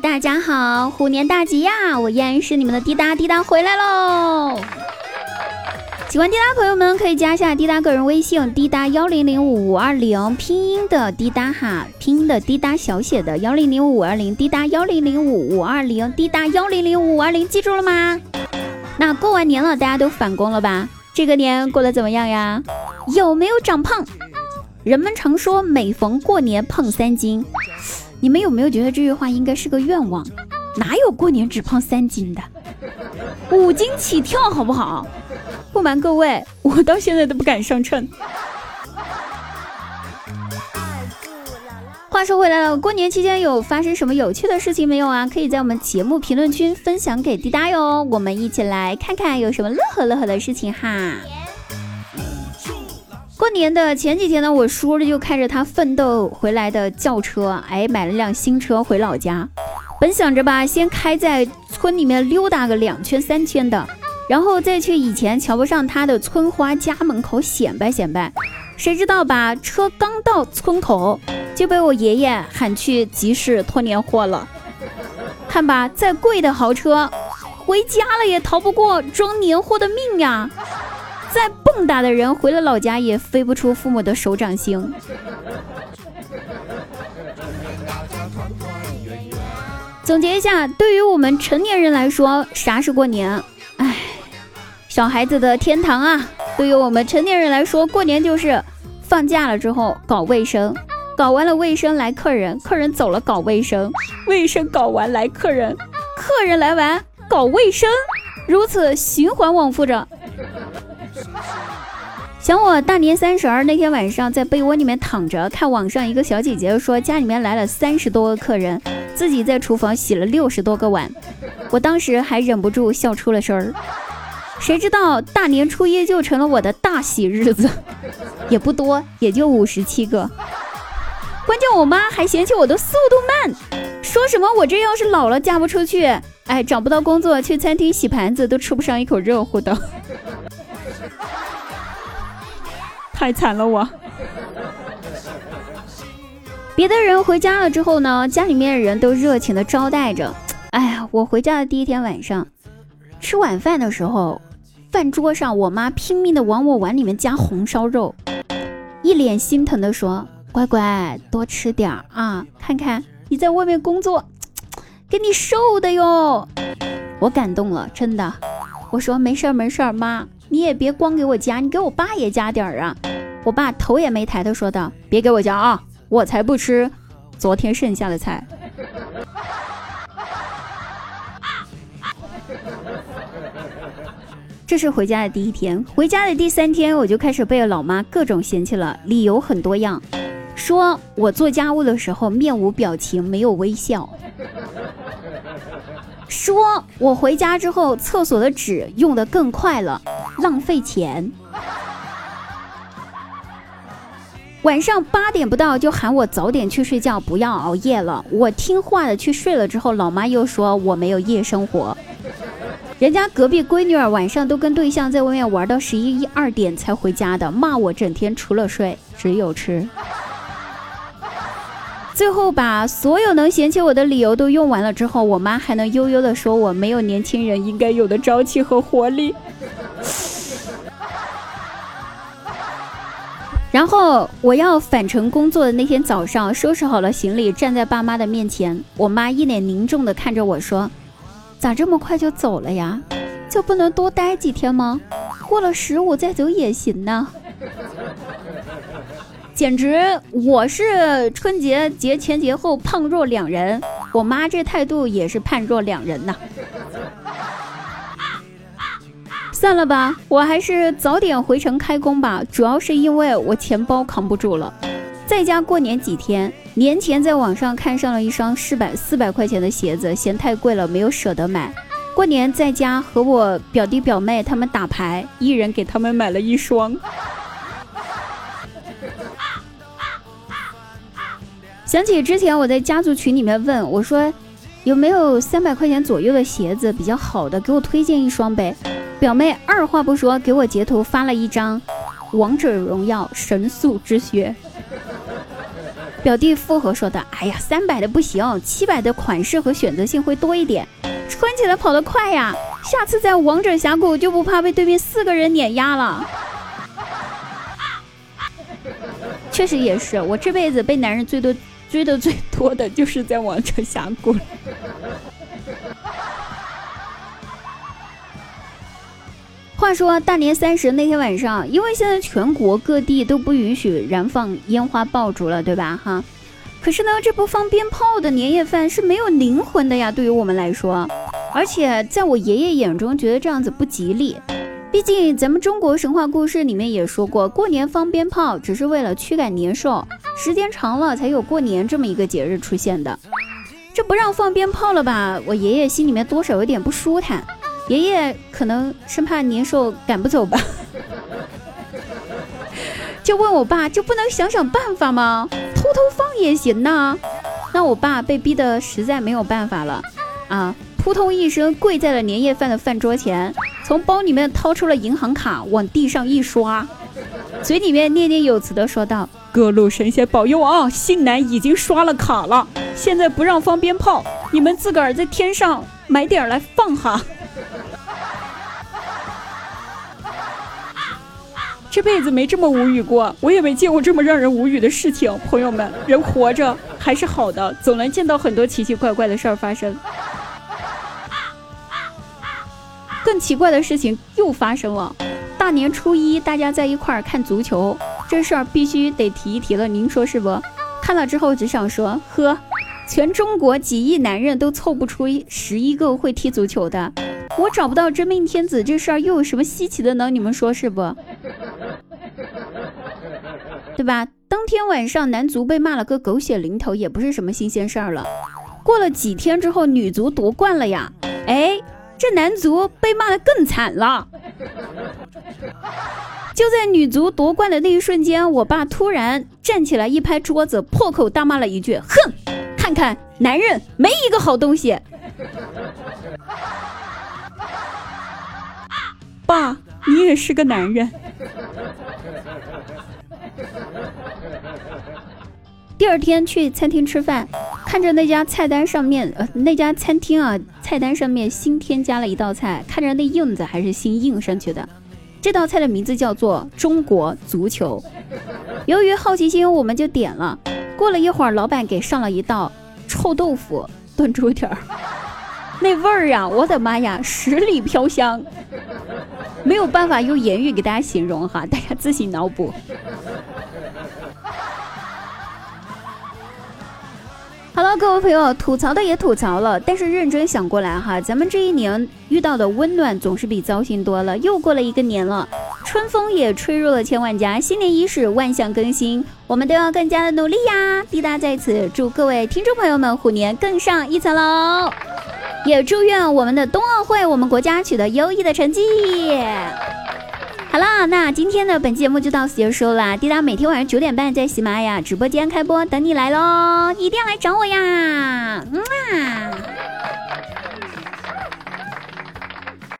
大家好，虎年大吉呀！我依然是你们的滴答滴答回来喽。喜欢滴答朋友们可以加一下滴答个人微信，滴答幺零零五五二零，拼音的滴答哈，拼音的滴答小写的幺零零五五二零，滴答幺零零五五二零，滴答幺零零五五二零，记住了吗？那过完年了，大家都返工了吧？这个年过得怎么样呀？有没有长胖？人们常说每逢过年胖三斤，你们有没有觉得这句话应该是个愿望？哪有过年只胖三斤的？五斤起跳好不好？不瞒各位，我到现在都不敢上秤。话说回来了，过年期间有发生什么有趣的事情没有啊？可以在我们节目评论区分享给滴答哟，我们一起来看看有什么乐呵乐呵的事情哈。过年的前几天呢，我叔就开着他奋斗回来的轿车，哎，买了辆新车回老家。本想着吧，先开在村里面溜达个两圈三圈的。然后再去以前瞧不上他的村花家门口显摆显摆，谁知道吧？车刚到村口就被我爷爷喊去集市拖年货了。看吧，再贵的豪车，回家了也逃不过装年货的命呀！再蹦跶的人回了老家也飞不出父母的手掌心。总结一下，对于我们成年人来说，啥是过年？唉。小孩子的天堂啊！对于我们成年人来说，过年就是放假了之后搞卫生，搞完了卫生来客人，客人走了搞卫生，卫生搞完来客人，客人来完搞卫生，如此循环往复着。想我大年三十儿那天晚上在被窝里面躺着，看网上一个小姐姐说家里面来了三十多个客人，自己在厨房洗了六十多个碗，我当时还忍不住笑出了声儿。谁知道大年初一就成了我的大喜日子，也不多，也就五十七个。关键我妈还嫌弃我的速度慢，说什么我这要是老了嫁不出去，哎，找不到工作，去餐厅洗盘子都吃不上一口热乎的，太惨了我。别的人回家了之后呢，家里面的人都热情的招待着。哎呀，我回家的第一天晚上，吃晚饭的时候。饭桌上，我妈拼命的往我碗里面加红烧肉，一脸心疼的说：“乖乖，多吃点儿啊，看看你在外面工作，给你瘦的哟。”我感动了，真的。我说：“没事儿没事儿，妈，你也别光给我加，你给我爸也加点儿啊。”我爸头也没抬的说道：“别给我加啊，我才不吃昨天剩下的菜。”这是回家的第一天，回家的第三天，我就开始被老妈各种嫌弃了，理由很多样，说我做家务的时候面无表情，没有微笑，说我回家之后厕所的纸用的更快了，浪费钱，晚上八点不到就喊我早点去睡觉，不要熬夜了，我听话的去睡了之后，老妈又说我没有夜生活。人家隔壁闺女儿晚上都跟对象在外面玩到十一一二点才回家的，骂我整天除了睡只有吃。最后把所有能嫌弃我的理由都用完了之后，我妈还能悠悠的说我没有年轻人应该有的朝气和活力。然后我要返程工作的那天早上，收拾好了行李，站在爸妈的面前，我妈一脸凝重的看着我说。咋这么快就走了呀？就不能多待几天吗？过了十五再走也行呢。简直我是春节节前节后胖若两人，我妈这态度也是判若两人呐。算了吧，我还是早点回城开工吧。主要是因为我钱包扛不住了。在家过年几天，年前在网上看上了一双四百四百块钱的鞋子，嫌太贵了，没有舍得买。过年在家和我表弟表妹他们打牌，一人给他们买了一双。想起之前我在家族群里面问我说，有没有三百块钱左右的鞋子比较好的，给我推荐一双呗。表妹二话不说给我截图发了一张王者荣耀神速之靴。表弟附和说的：“哎呀，三百的不行，七百的款式和选择性会多一点，穿起来跑得快呀。下次在王者峡谷就不怕被对面四个人碾压了。”确实也是，我这辈子被男人追的追的最多的就是在王者峡谷。话说大年三十那天晚上，因为现在全国各地都不允许燃放烟花爆竹了，对吧？哈，可是呢，这不放鞭炮的年夜饭是没有灵魂的呀，对于我们来说，而且在我爷爷眼中，觉得这样子不吉利。毕竟咱们中国神话故事里面也说过，过年放鞭炮只是为了驱赶年兽，时间长了才有过年这么一个节日出现的。这不让放鞭炮了吧？我爷爷心里面多少有点不舒坦。爷爷可能生怕年兽赶不走吧，就问我爸，就不能想想办法吗？偷偷放也行呐。那我爸被逼得实在没有办法了，啊，扑通一声跪在了年夜饭的饭桌前，从包里面掏出了银行卡，往地上一刷，嘴里面念念有词的说道：“各路神仙保佑啊，新男已经刷了卡了，现在不让放鞭炮，你们自个儿在天上买点来放哈。”这辈子没这么无语过，我也没见过这么让人无语的事情。朋友们，人活着还是好的，总能见到很多奇奇怪怪的事儿发生。更奇怪的事情又发生了，大年初一大家在一块儿看足球，这事儿必须得提一提了，您说是不？看了之后只想说，呵，全中国几亿男人都凑不出十一个会踢足球的，我找不到真命天子，这事儿又有什么稀奇的呢？你们说是不？对吧？当天晚上，男足被骂了个狗血淋头，也不是什么新鲜事儿了。过了几天之后，女足夺冠了呀！哎，这男足被骂的更惨了。就在女足夺冠的那一瞬间，我爸突然站起来一拍桌子，破口大骂了一句：“哼，看看男人没一个好东西。”爸，你也是个男人。第二天去餐厅吃饭，看着那家菜单上面，呃，那家餐厅啊，菜单上面新添加了一道菜，看着那印子还是新印上去的。这道菜的名字叫做中国足球。由于好奇心，我们就点了。过了一会儿，老板给上了一道臭豆腐炖猪蹄儿，那味儿呀，我的妈呀，十里飘香，没有办法用言语给大家形容哈，大家自行脑补。好了，各位朋友，吐槽的也吐槽了，但是认真想过来哈，咱们这一年遇到的温暖总是比糟心多了。又过了一个年了，春风也吹入了千万家，新年伊始，万象更新，我们都要更加的努力呀！滴答在此祝各位听众朋友们虎年更上一层楼，也祝愿我们的冬奥会我们国家取得优异的成绩。好了，那今天的本期节目就到此结束啦！滴答每天晚上九点半在喜马拉雅直播间开播，等你来喽，一定要来找我呀！嗯啊。